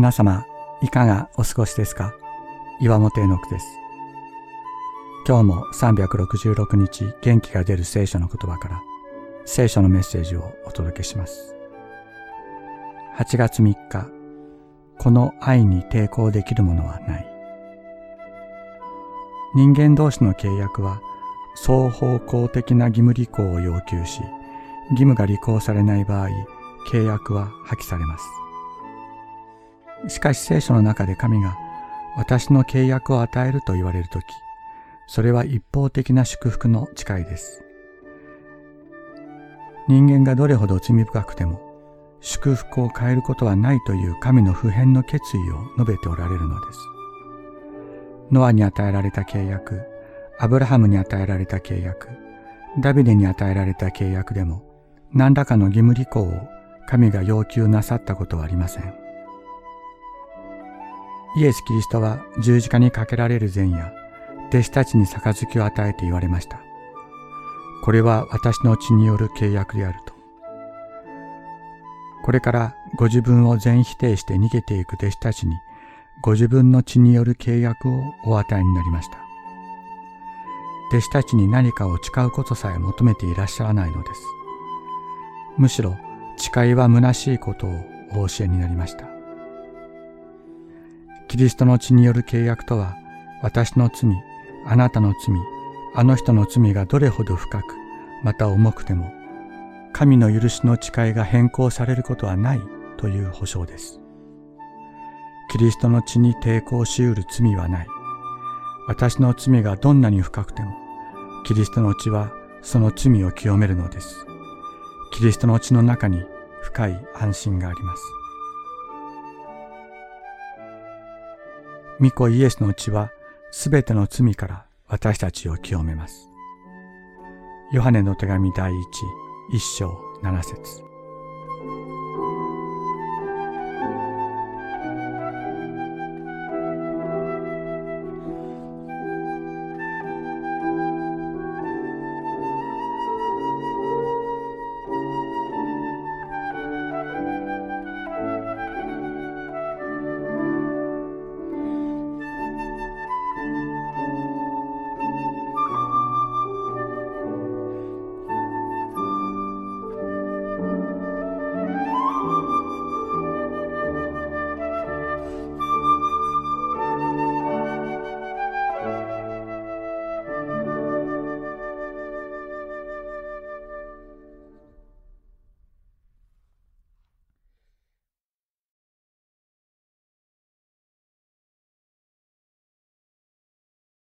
皆様、いかがお過ごしですか？岩本絵の句です。今日も366日元気が出る聖書の言葉から聖書のメッセージをお届けします。8月3日、この愛に抵抗できるものはない。人間同士の契約は双方向的な義務履行を要求し、義務が履行されない場合、契約は破棄されます。しかし聖書の中で神が私の契約を与えると言われるとき、それは一方的な祝福の誓いです。人間がどれほど罪深くても、祝福を変えることはないという神の普遍の決意を述べておられるのです。ノアに与えられた契約、アブラハムに与えられた契約、ダビデに与えられた契約でも、何らかの義務履行を神が要求なさったことはありません。イエス・キリストは十字架にかけられる前夜、弟子たちに杯を与えて言われました。これは私の血による契約であると。これからご自分を全否定して逃げていく弟子たちにご自分の血による契約をお与えになりました。弟子たちに何かを誓うことさえ求めていらっしゃらないのです。むしろ誓いは虚しいことをお教えになりました。キリストの血による契約とは、私の罪、あなたの罪、あの人の罪がどれほど深く、また重くても、神の許しの誓いが変更されることはないという保証です。キリストの血に抵抗しうる罪はない。私の罪がどんなに深くても、キリストの血はその罪を清めるのです。キリストの血の中に深い安心があります。御子イエスの血はすべての罪から私たちを清めます。ヨハネの手紙第一、一章七節